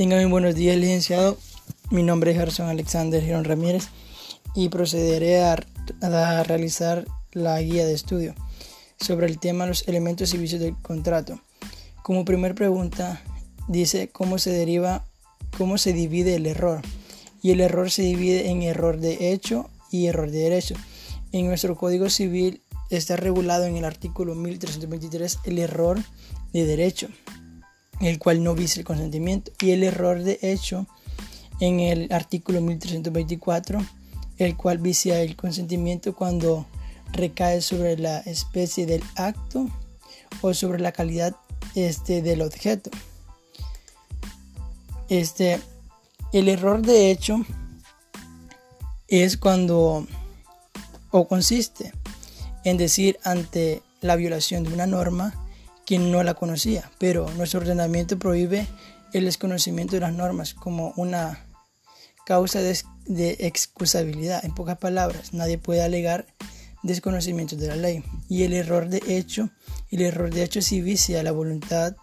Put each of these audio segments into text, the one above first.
Tengan muy buenos días, licenciado. Mi nombre es Gerson Alexander Girón Ramírez y procederé a, a, realizar la guía de estudio sobre el tema los elementos y vicios del contrato. Como primera pregunta, dice cómo se deriva, cómo se divide el error. Y el error se divide en error de hecho y error de derecho. En nuestro Código Civil está regulado en el artículo 1323 el error de derecho, el cual no vicia el consentimiento, y el error de hecho en el artículo 1324, el cual vicia el consentimiento cuando recae sobre la especie del acto o sobre la calidad este, del objeto. Este, el error de hecho es cuando o consiste en decir ante la violación de una norma que no la conocía, pero nuestro ordenamiento prohíbe el desconocimiento de las normas como una causa de, de excusabilidad. En pocas palabras, nadie puede alegar desconocimiento de la ley. Y el error de hecho, el error de hecho sí vicia la voluntad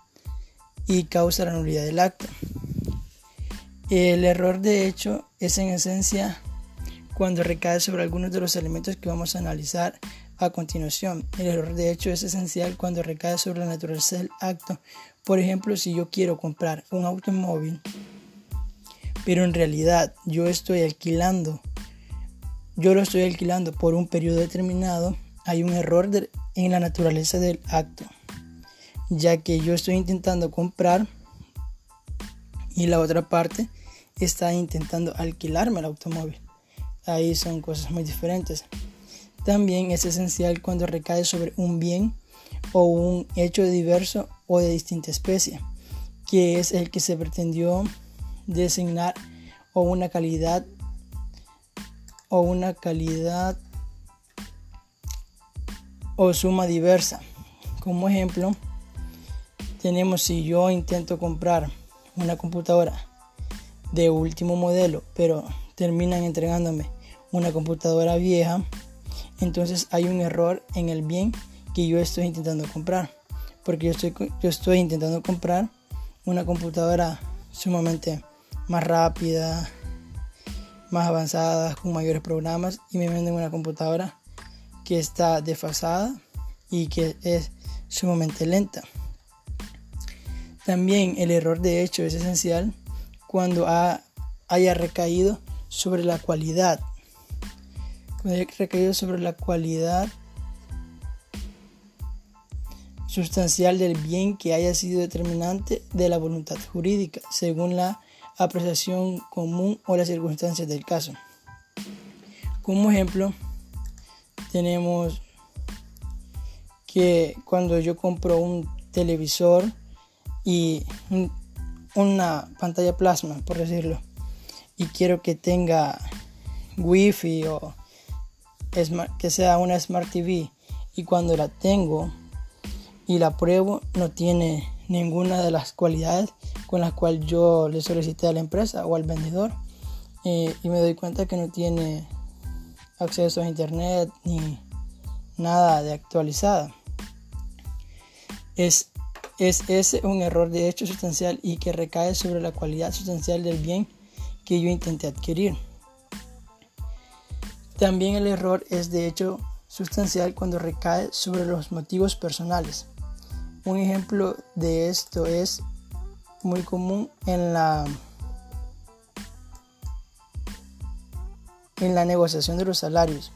y causa la nulidad del acto. El error de hecho es en esencia cuando recae sobre algunos de los elementos que vamos a analizar a continuación. El error de hecho es esencial cuando recae sobre la naturaleza del acto. Por ejemplo, si yo quiero comprar un automóvil, pero en realidad yo estoy alquilando, yo lo estoy alquilando por un periodo determinado, hay un error en la naturaleza del acto, ya que yo estoy intentando comprar y la otra parte está intentando alquilarme el automóvil ahí son cosas muy diferentes. También es esencial cuando recae sobre un bien o un hecho diverso o de distinta especie, que es el que se pretendió designar o una calidad o una calidad o suma diversa. Como ejemplo, tenemos si yo intento comprar una computadora de último modelo, pero terminan entregándome una computadora vieja, entonces hay un error en el bien que yo estoy intentando comprar. Porque yo estoy, yo estoy intentando comprar una computadora sumamente más rápida, más avanzada, con mayores programas y me venden una computadora que está desfasada y que es sumamente lenta. También el error de hecho es esencial cuando haya recaído sobre la cualidad recaído sobre la cualidad sustancial del bien que haya sido determinante de la voluntad jurídica, según la apreciación común o las circunstancias del caso. Como ejemplo, tenemos que cuando yo compro un televisor y una pantalla plasma, por decirlo, y quiero que tenga wifi o que sea una Smart TV y cuando la tengo y la pruebo no tiene ninguna de las cualidades con las cuales yo le solicité a la empresa o al vendedor eh, y me doy cuenta que no tiene acceso a internet ni nada de actualizada. Es, es ese un error de hecho sustancial y que recae sobre la cualidad sustancial del bien que yo intenté adquirir. También el error es de hecho sustancial cuando recae sobre los motivos personales. Un ejemplo de esto es muy común en la en la negociación de los salarios.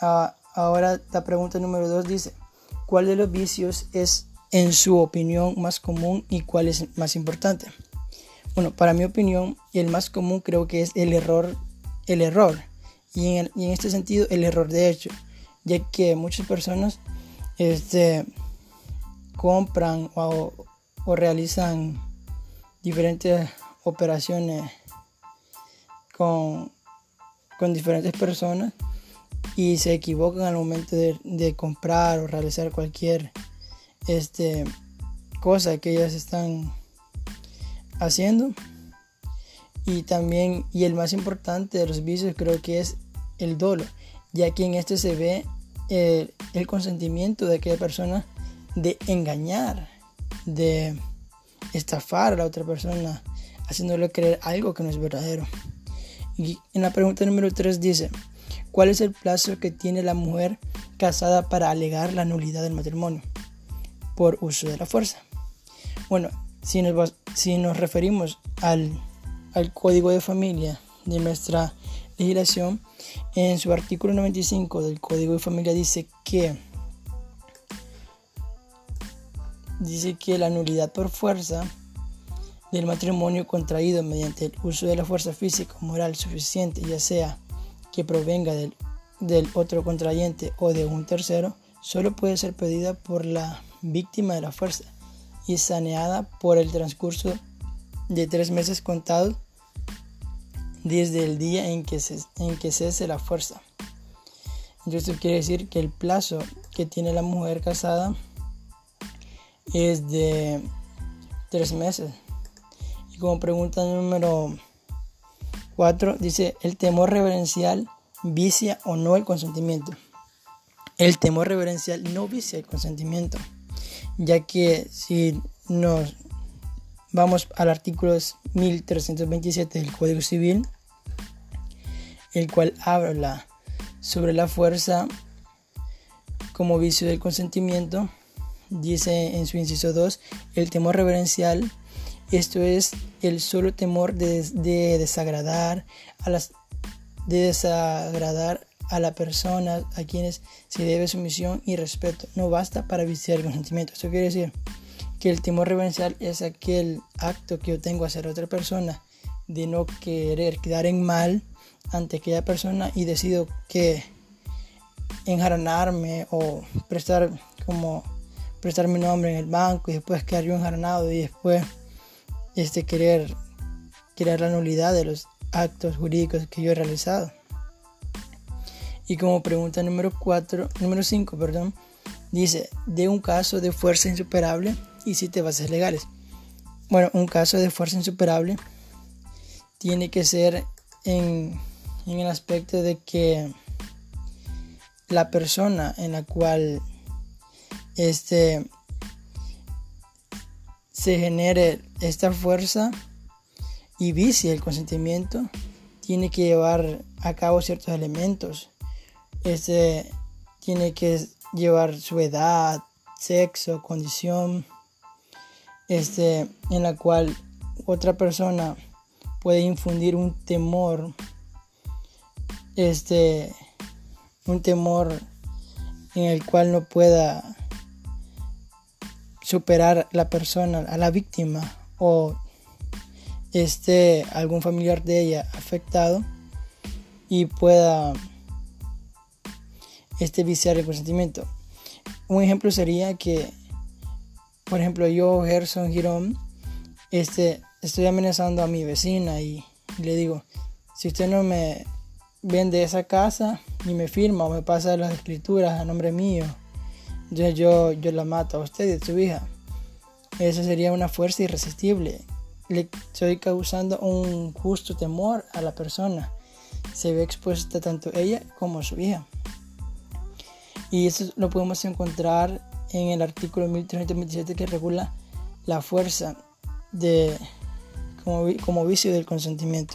Ah, ahora la pregunta número dos dice, ¿cuál de los vicios es en su opinión más común y cuál es más importante? Bueno, para mi opinión, el más común creo que es el error, el error. Y en, este sentido, el error de hecho, ya que muchas personas este, compran o, realizan diferentes operaciones con, diferentes personas y se equivocan al momento de, de, comprar o realizar cualquier este, cosa que ellas están haciendo. Y también, y el más importante de los vicios creo que es el dolo, ya que en este se ve eh, el consentimiento de aquella persona de engañar de estafar a la otra persona, haciéndole creer algo que no es verdadero. Y en la pregunta número 3 dice, ¿cuál es el plazo que tiene la mujer casada para alegar la nulidad del matrimonio por uso de la fuerza? Bueno, si nos, si nos referimos al, al código de familia de nuestra legislación, en su artículo 95 del Código de Familia dice que dice que la nulidad por fuerza del matrimonio contraído mediante el uso de la fuerza física o moral suficiente, ya sea que provenga del, del otro contrayente o de un tercero, solo puede ser pedida por la víctima de la fuerza y saneada por el transcurso de tres meses contados desde el día en que, se, en que cese la fuerza. Entonces esto quiere decir que el plazo que tiene la mujer casada es de tres meses. Y como pregunta número 4 dice, ¿el temor reverencial vicia o no el consentimiento? El temor reverencial no vicia el consentimiento, ya que si nos vamos al artículo 1327 del Código Civil, el cual habla sobre la fuerza como vicio del consentimiento, dice en su inciso 2, el temor reverencial, esto es el solo temor de, desagradar a las de desagradar a la persona a quienes se debe sumisión y respeto. No basta para viciar el consentimiento. Esto quiere decir que el temor reverencial es aquel acto que yo tengo hacia otra persona de no querer quedar en mal ante aquella persona y decido que enjaranarme o prestar como prestar mi nombre en el banco y después quedar yo enjaranado y después este querer querer la nulidad de los actos jurídicos que yo he realizado. Y como pregunta número 4, número 5, perdón, dice, de un caso de fuerza insuperable y siete bases legales. Bueno, un caso de fuerza insuperable tiene que ser en, en el aspecto de que la persona en la cual este se genere esta fuerza y vicia el consentimiento tiene que llevar a cabo ciertos elementos este tiene que llevar su edad sexo condición este, en la cual otra persona puede infundir un temor, este, un temor en el cual no pueda superar la persona, a la víctima o esté algún familiar de ella afectado y pueda este viciar el consentimiento. Un ejemplo sería que por ejemplo, yo, Gerson Girón, este, estoy amenazando a mi vecina y, le digo, si usted no me vende esa casa y me firma o me pasa las escrituras a nombre mío, yo, yo, yo la mato a usted y a su hija. Esa sería una fuerza irresistible. Le estoy causando un justo temor a la persona. Se ve expuesta tanto ella como su hija. Y eso lo podemos encontrar en el artículo 1327 que regula la fuerza de, como, como vicio del consentimiento.